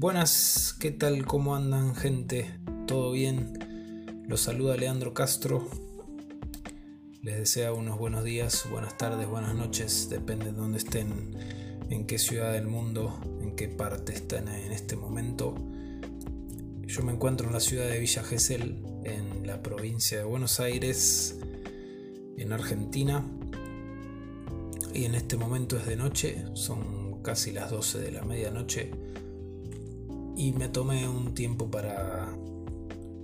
Buenas, ¿qué tal? ¿Cómo andan gente? ¿Todo bien? Los saluda Leandro Castro. Les desea unos buenos días, buenas tardes, buenas noches, depende de dónde estén, en qué ciudad del mundo, en qué parte están en este momento. Yo me encuentro en la ciudad de Villa Gesell, en la provincia de Buenos Aires, en Argentina. Y en este momento es de noche, son casi las 12 de la medianoche. Y me tomé un tiempo para,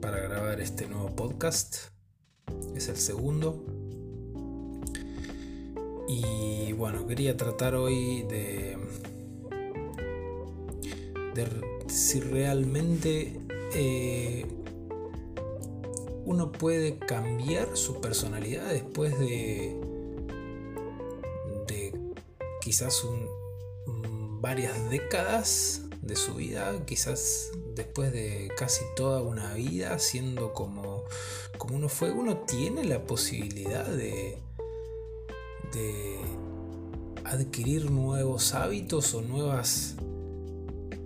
para grabar este nuevo podcast. Es el segundo. Y bueno, quería tratar hoy de, de si realmente eh, uno puede cambiar su personalidad después de, de quizás varias décadas de su vida, quizás después de casi toda una vida siendo como, como uno fue, uno tiene la posibilidad de, de adquirir nuevos hábitos o nuevas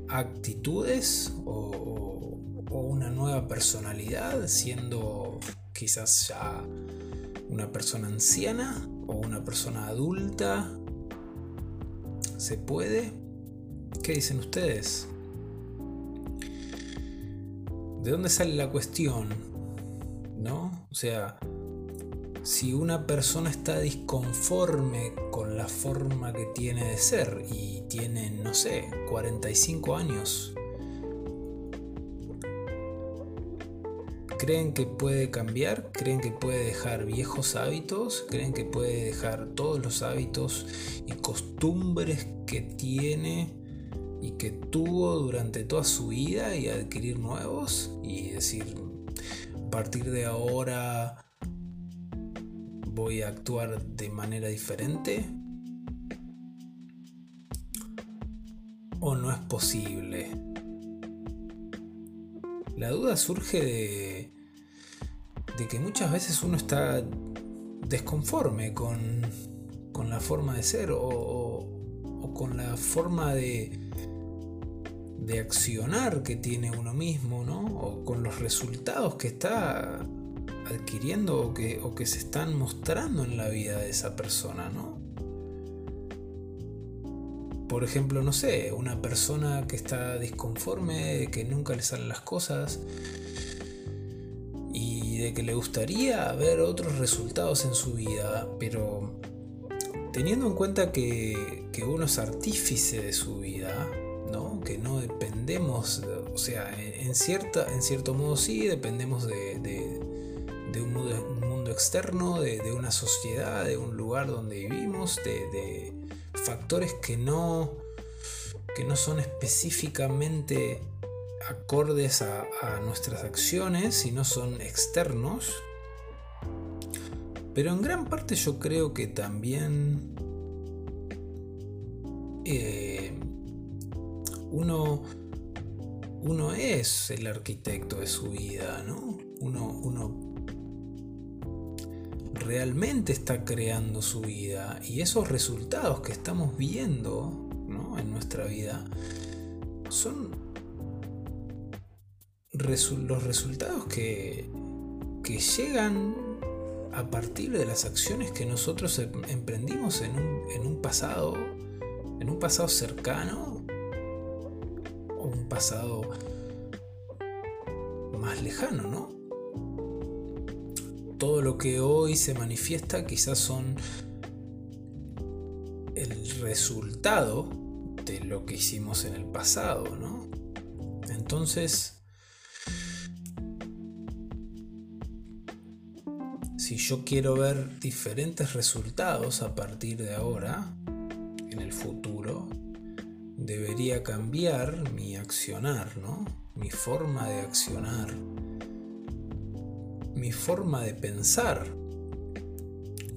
actitudes o, una nueva personalidad siendo quizás ya una persona anciana o una persona adulta. ¿Se puede? ¿Qué dicen ustedes? ¿De dónde sale la cuestión? ¿No? O sea, si una persona está disconforme con la forma que tiene de ser y tiene, no sé, 45 años, ¿creen que puede cambiar? ¿Creen que puede dejar viejos hábitos? ¿Creen que puede dejar todos los hábitos y costumbres que tiene y que tuvo durante toda su vida y adquirir nuevos? Y decir, a partir de ahora voy a actuar de manera diferente? ¿O no es posible? La duda surge de, de que muchas veces uno está desconforme con, con la forma de ser o, o, con la forma de, de accionar que tiene uno mismo, ¿no? O con los resultados que está adquiriendo o que, o que se están mostrando en la vida de esa persona, ¿no? Por ejemplo, no sé, una persona que está disconforme, que nunca le salen las cosas y de que le gustaría ver otros resultados en su vida, pero teniendo en cuenta que, que uno es artífice de su vida, ¿no? que no dependemos, o sea, en, cierta, en cierto modo sí dependemos de, un mundo, externo, de, una sociedad, de un lugar donde vivimos, de, factores que no, que no son específicamente acordes a, nuestras acciones, sino son externos. Pero en gran parte yo creo que también eh, uno, uno es el arquitecto de su vida, ¿no? Uno, uno realmente está creando su vida y esos resultados que estamos viendo en nuestra vida son los resultados que, que llegan a partir de las acciones que nosotros em, emprendimos en un, en un pasado en un pasado cercano un pasado más lejano, ¿no? todo lo que hoy se manifiesta quizás son el resultado de lo que hicimos en el pasado, ¿no? Entonces, si yo quiero ver diferentes resultados a partir de ahora, en el futuro, debería cambiar mi accionar, ¿no? Mi forma de accionar mi forma de pensar,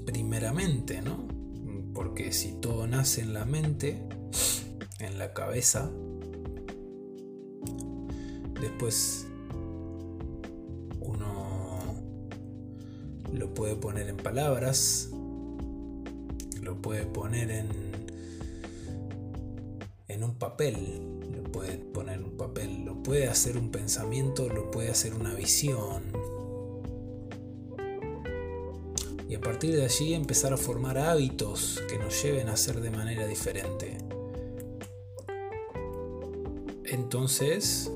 primeramente, ¿no? Porque si todo nace en la mente, en la cabeza, después uno lo puede poner en palabras, lo puede poner en, papel, lo puede poner un papel, lo puede hacer un pensamiento, lo puede hacer una visión. Y a partir de allí empezar a formar hábitos que nos lleven a hacer de manera diferente. Entonces,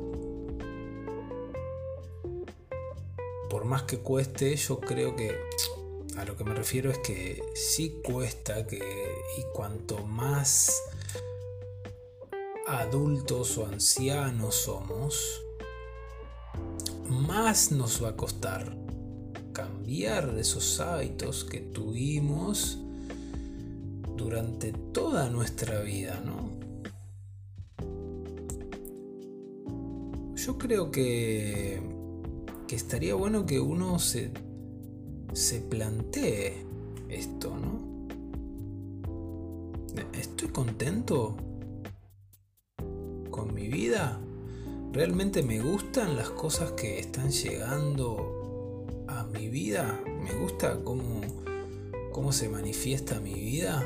por más que cueste, yo creo que a lo que me refiero es que sí cuesta que y cuanto más adultos o ancianos somos, más nos va a costar cambiar esos hábitos que tuvimos durante toda nuestra vida, ¿no? Yo creo que, que estaría bueno que uno se, se plantee esto, ¿no? ¿Estoy contento con mi vida? ¿Realmente me gustan las cosas que están llegando a mi vida? ¿Me gusta cómo, cómo se manifiesta mi vida?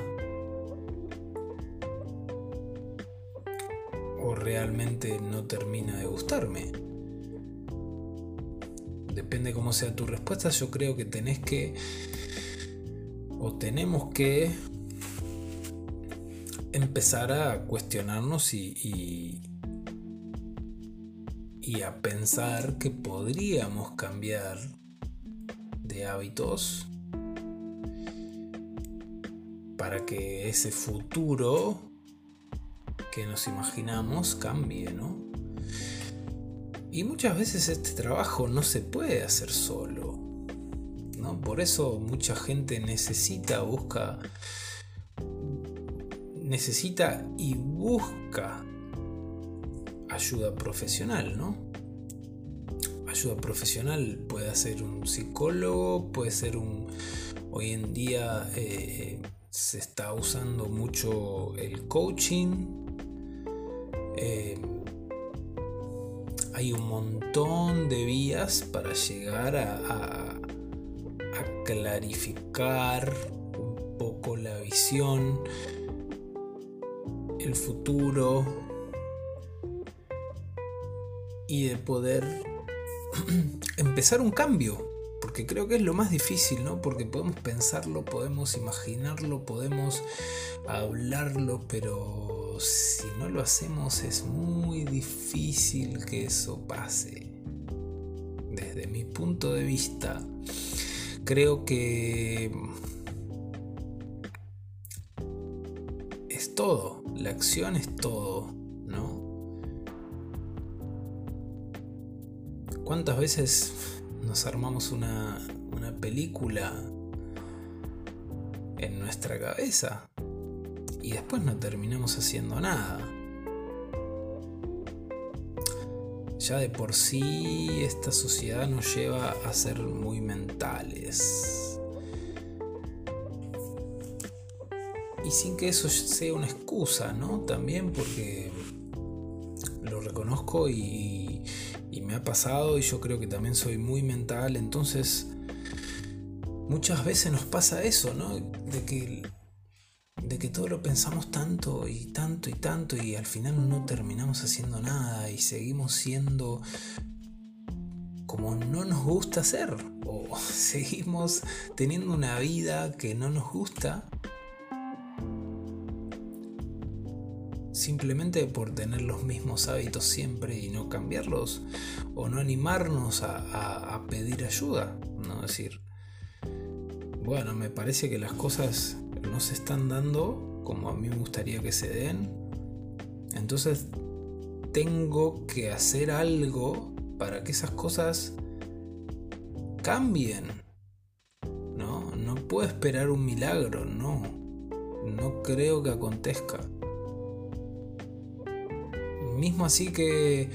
¿O realmente no termina de gustarme? Depende cómo sea tu respuesta, yo creo que tenés que o tenemos que empezar a cuestionarnos y, y, a pensar que podríamos cambiar de hábitos para que ese futuro que nos imaginamos cambie, ¿no? Y muchas veces este trabajo no se puede hacer solo. ¿no? Por eso mucha gente necesita, busca necesita y busca ayuda profesional, ¿no? Ayuda profesional puede ser un psicólogo, puede ser un... Hoy en día eh, se está usando mucho el coaching. Eh, hay un montón de vías para llegar a, a clarificar un poco la visión el futuro y de poder empezar un cambio. Porque creo que es lo más difícil, ¿no? Porque podemos pensarlo, podemos imaginarlo, podemos hablarlo, pero si no lo hacemos es muy difícil que eso pase. Desde mi punto de vista, creo que es todo la acción es todo, ¿no? ¿Cuántas veces nos armamos una, una película en nuestra cabeza y después no terminamos haciendo nada? Ya de por sí esta sociedad nos lleva a ser muy mentales y sin que eso sea una excusa, ¿no? También porque lo reconozco y, me ha pasado y yo creo que también soy muy mental, entonces muchas veces nos pasa eso, ¿no? De que, de que todo lo pensamos tanto y tanto y tanto y al final no terminamos haciendo nada y seguimos siendo como no nos gusta ser o seguimos teniendo una vida que no nos gusta simplemente por tener los mismos hábitos siempre y no cambiarlos o no animarnos a, pedir ayuda, ¿no? decir, bueno, me parece que las cosas no se están dando como a mí me gustaría que se den, entonces tengo que hacer algo para que esas cosas cambien. No, no puedo esperar un milagro, no. No creo que acontezca mismo así que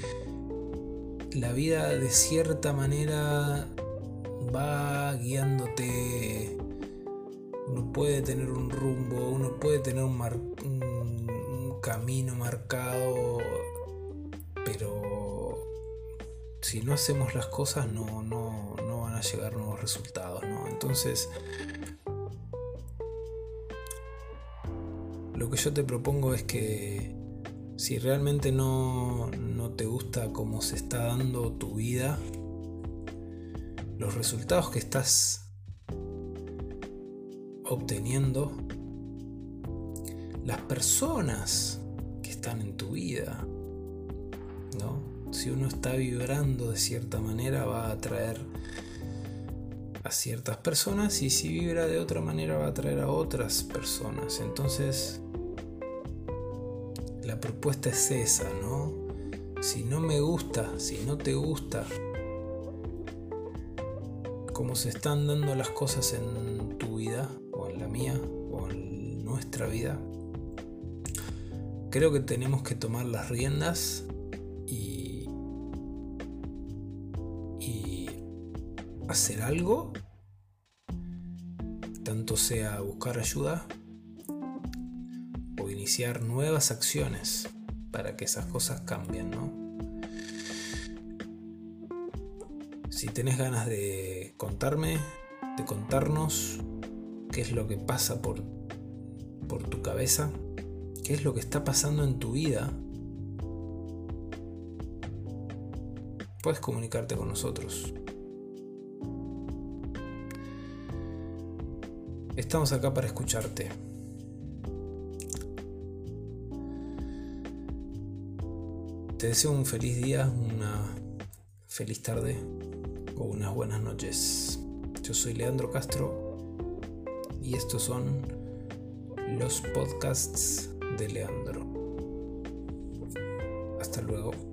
la vida de cierta manera va guiándote. Uno puede tener un rumbo, uno puede tener un, camino marcado, pero si no hacemos las cosas no, no, no van a llegar nuevos resultados. ¿no? Entonces, lo que yo te propongo es que Si realmente no, no te gusta cómo se está dando tu vida, los resultados que estás obteniendo, las personas que están en tu vida, ¿no? Si uno está vibrando de cierta manera va a atraer a ciertas personas y si vibra de otra manera va a atraer a otras personas. Entonces, la propuesta es esa, ¿no? Si no me gusta, si no te gusta cómo se están dando las cosas en tu vida, o en la mía, o en nuestra vida, creo que tenemos que tomar las riendas y, y hacer algo, tanto sea buscar ayuda iniciar nuevas acciones para que esas cosas cambien, ¿no? Si tenés ganas de contarme, de contarnos qué es lo que pasa por, por tu cabeza, qué es lo que está pasando en tu vida, puedes comunicarte con nosotros. Estamos acá para escucharte. Te deseo un feliz día, una feliz tarde o unas buenas noches. Yo soy Leandro Castro y estos son los podcasts de Leandro. Hasta luego.